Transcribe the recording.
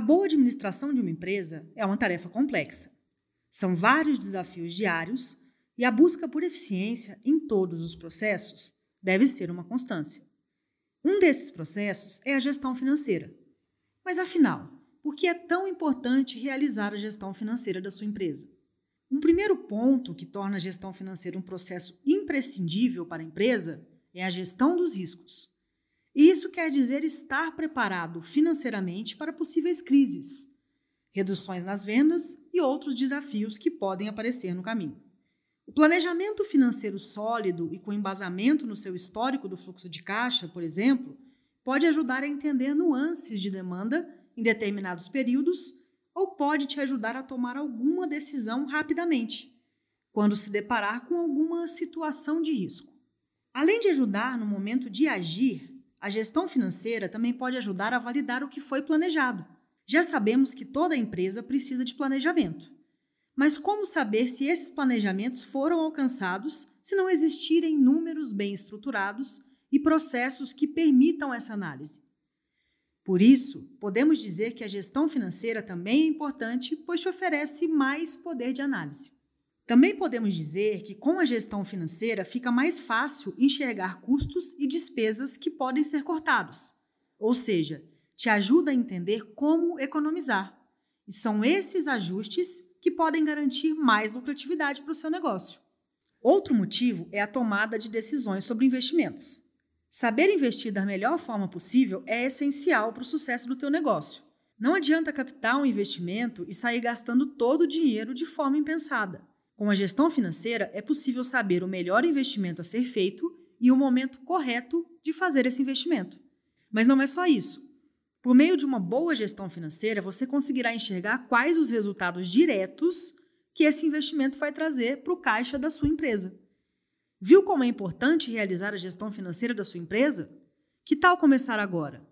boa administração de uma empresa é uma tarefa complexa. São vários desafios diários e a busca por eficiência em todos os processos deve ser uma constância. Um desses processos é a gestão financeira. Mas afinal, por que é tão importante realizar a gestão financeira da sua empresa? Um primeiro ponto que torna a gestão financeira um processo imprescindível para a empresa é a gestão dos riscos. E isso quer dizer estar preparado financeiramente para possíveis crises, reduções nas vendas e outros desafios que podem aparecer no caminho. O planejamento financeiro sólido e com embasamento no seu histórico do fluxo de caixa, por exemplo, pode ajudar a entender nuances de demanda em determinados períodos ou pode te ajudar a tomar alguma decisão rapidamente, quando se deparar com alguma situação de risco. Além de ajudar no momento de agir, a gestão financeira também pode ajudar a validar o que foi planejado. Já sabemos que toda empresa precisa de planejamento. Mas como saber se esses planejamentos foram alcançados se não existirem números bem estruturados e processos que permitam essa análise? Por isso, podemos dizer que a gestão financeira também é importante, pois te oferece mais poder de análise. Também podemos dizer que com a gestão financeira fica mais fácil enxergar custos e despesas que podem ser cortados, ou seja, te ajuda a entender como economizar. E são esses ajustes que podem garantir mais lucratividade para o seu negócio. Outro motivo é a tomada de decisões sobre investimentos. Saber investir da melhor forma possível é essencial para o sucesso do teu negócio. Não adianta captar um investimento e sair gastando todo o dinheiro de forma impensada. Com a gestão financeira, é possível saber o melhor investimento a ser feito e o momento correto de fazer esse investimento. Mas não é só isso. Por meio de uma boa gestão financeira, você conseguirá enxergar quais os resultados diretos que esse investimento vai trazer para o caixa da sua empresa. Viu como é importante realizar a gestão financeira da sua empresa? Que tal começar agora?